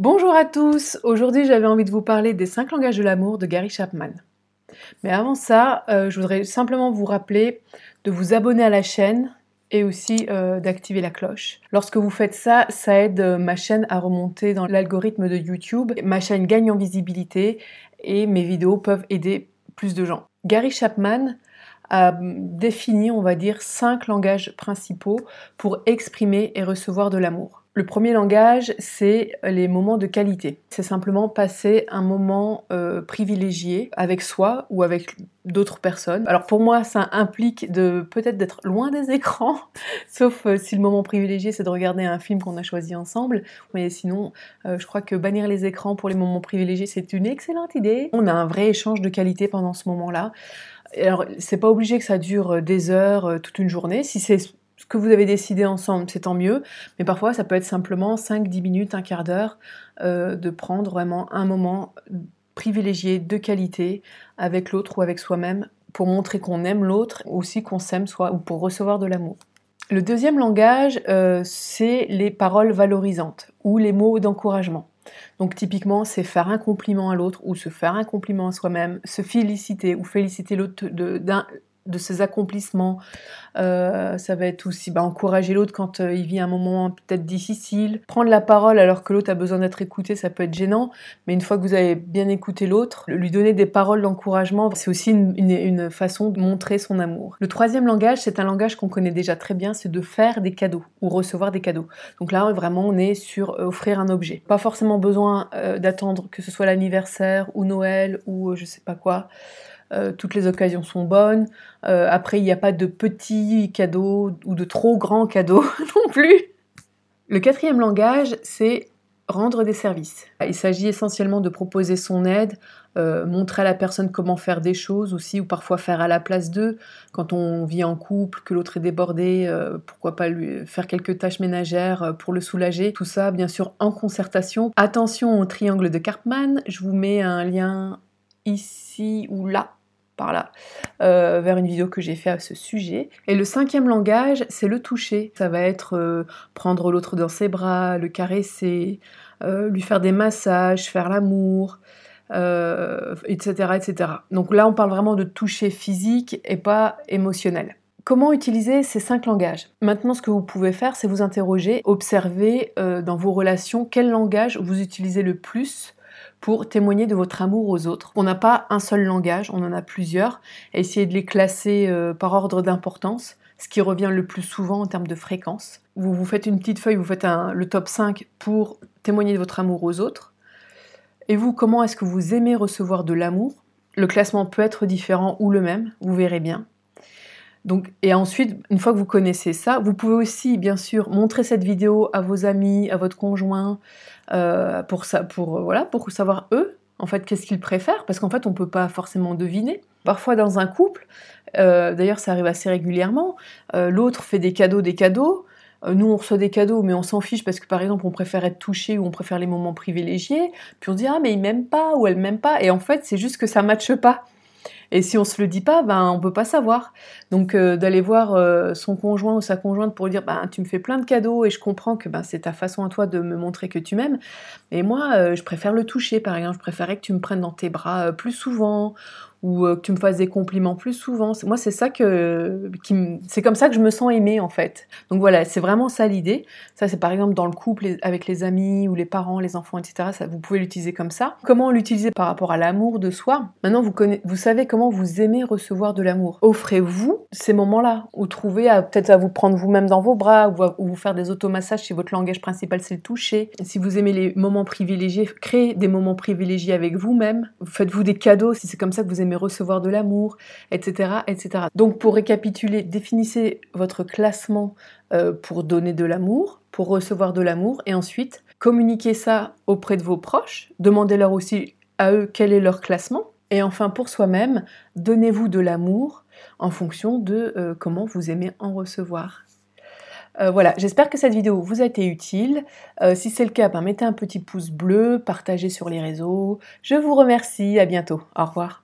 Bonjour à tous, aujourd'hui j'avais envie de vous parler des 5 langages de l'amour de Gary Chapman. Mais avant ça, euh, je voudrais simplement vous rappeler de vous abonner à la chaîne et aussi euh, d'activer la cloche. Lorsque vous faites ça, ça aide euh, ma chaîne à remonter dans l'algorithme de YouTube. Ma chaîne gagne en visibilité et mes vidéos peuvent aider plus de gens. Gary Chapman a défini, on va dire, cinq langages principaux pour exprimer et recevoir de l'amour. Le premier langage, c'est les moments de qualité. C'est simplement passer un moment euh, privilégié avec soi ou avec d'autres personnes. Alors pour moi, ça implique de peut-être d'être loin des écrans, sauf euh, si le moment privilégié c'est de regarder un film qu'on a choisi ensemble. Mais sinon, euh, je crois que bannir les écrans pour les moments privilégiés, c'est une excellente idée. On a un vrai échange de qualité pendant ce moment-là. Alors, c'est pas obligé que ça dure des heures, toute une journée. Si c'est ce que vous avez décidé ensemble, c'est tant mieux. Mais parfois, ça peut être simplement 5-10 minutes, un quart d'heure, euh, de prendre vraiment un moment privilégié de qualité avec l'autre ou avec soi-même pour montrer qu'on aime l'autre, aussi qu'on s'aime soi, ou pour recevoir de l'amour. Le deuxième langage, euh, c'est les paroles valorisantes ou les mots d'encouragement. Donc typiquement, c'est faire un compliment à l'autre ou se faire un compliment à soi-même, se féliciter ou féliciter l'autre d'un de ses accomplissements. Euh, ça va être aussi bah, encourager l'autre quand euh, il vit un moment peut-être difficile. Prendre la parole alors que l'autre a besoin d'être écouté, ça peut être gênant. Mais une fois que vous avez bien écouté l'autre, lui donner des paroles d'encouragement, c'est aussi une, façon de montrer son amour. Le troisième langage, c'est un langage qu'on connaît déjà très bien, c'est de faire des cadeaux ou recevoir des cadeaux. Donc là, vraiment, on est sur euh, offrir un objet. Pas forcément besoin d'attendre que ce soit l'anniversaire ou Noël ou je sais pas quoi. Euh, toutes les occasions sont bonnes. Euh, après, il n'y a pas de petits cadeaux ou de trop grands cadeaux non plus. Le quatrième langage, c'est rendre des services. Il s'agit essentiellement de proposer son aide, euh, montrer à la personne comment faire des choses aussi, ou parfois faire à la place d'eux. Quand on vit en couple, que l'autre est débordé, pourquoi pas lui faire quelques tâches ménagères pour le soulager. Tout ça, bien sûr, en concertation. Attention au triangle de Karpman. Je vous mets un lien ici ou là par là, euh, vers une vidéo que j'ai fait à ce sujet. Et le cinquième langage, c'est le toucher. Ça va être euh, prendre l'autre dans ses bras, le caresser, euh, lui faire des massages, faire l'amour, etc., etc. Donc là, on parle vraiment de toucher physique et pas émotionnel. Comment utiliser ces cinq langages? Maintenant, ce que vous pouvez faire, c'est vous interroger, observer dans vos relations quel langage vous utilisez le plus pour témoigner de votre amour aux autres. On n'a pas un seul langage, on en a plusieurs. Essayez de les classer euh, par ordre d'importance, ce qui revient le plus souvent en termes de fréquence. Vous vous faites une petite feuille, vous faites le top 5 pour témoigner de votre amour aux autres. Et vous, comment est-ce que vous aimez recevoir de l'amour? Le classement peut être différent ou le même, vous verrez bien. Donc, et ensuite, une fois que vous connaissez ça, vous pouvez aussi, bien sûr, montrer cette vidéo à vos amis, à votre conjoint, euh, pour, ça, pour, euh, voilà, pour savoir eux, en fait, qu'est-ce qu'ils préfèrent, parce qu'en fait, on ne peut pas forcément deviner. Parfois, dans un couple, euh, d'ailleurs, ça arrive assez régulièrement, l'autre fait des cadeaux, des cadeaux, nous, on reçoit des cadeaux, mais on s'en fiche parce que, par exemple, on préfère être touché ou on préfère les moments privilégiés. Puis on se dit, ah, mais il m'aime pas ou elle m'aime pas. Et en fait, c'est juste que ça matche pas. Et si on se le dit pas, ben on peut pas savoir. Donc euh, d'aller voir euh, son conjoint ou sa conjointe pour dire ben tu me fais plein de cadeaux et je comprends que ben c'est ta façon à toi de me montrer que tu m'aimes. Et moi euh, je préfère le toucher par exemple, je préférerais que tu me prennes dans tes bras plus souvent ou euh, que tu me fasses des compliments plus souvent. Moi, c'est ça que, c'est comme ça que je me sens aimée en fait. Donc voilà, c'est vraiment ça l'idée. Ça, c'est par exemple dans le couple avec les amis ou les parents, les enfants, etc. Vous pouvez l'utiliser comme ça. Comment l'utiliser par rapport à l'amour de soi? Maintenant, vous, savez comment vous aimez recevoir de l'amour. Offrez-vous ces moments-là, ou trouvez peut-être à vous prendre vous-même dans vos bras, ou vous faire des automassages si votre langage principal c'est le toucher. Si vous aimez les moments privilégiés, créez des moments privilégiés avec vous-même. Faites-vous des cadeaux si c'est comme ça que vous aimez recevoir de l'amour, etc., etc. Donc pour récapituler, définissez votre classement euh, pour donner de l'amour, pour recevoir de l'amour, et ensuite communiquez ça auprès de vos proches, demandez-leur aussi à eux quel est leur classement, et enfin pour soi-même, donnez-vous de l'amour en fonction de euh, comment vous aimez en recevoir. Euh, voilà, j'espère que cette vidéo vous a été utile. Si c'est le cas, ben, mettez un petit pouce bleu, partagez sur les réseaux. Je vous remercie, à bientôt. Au revoir.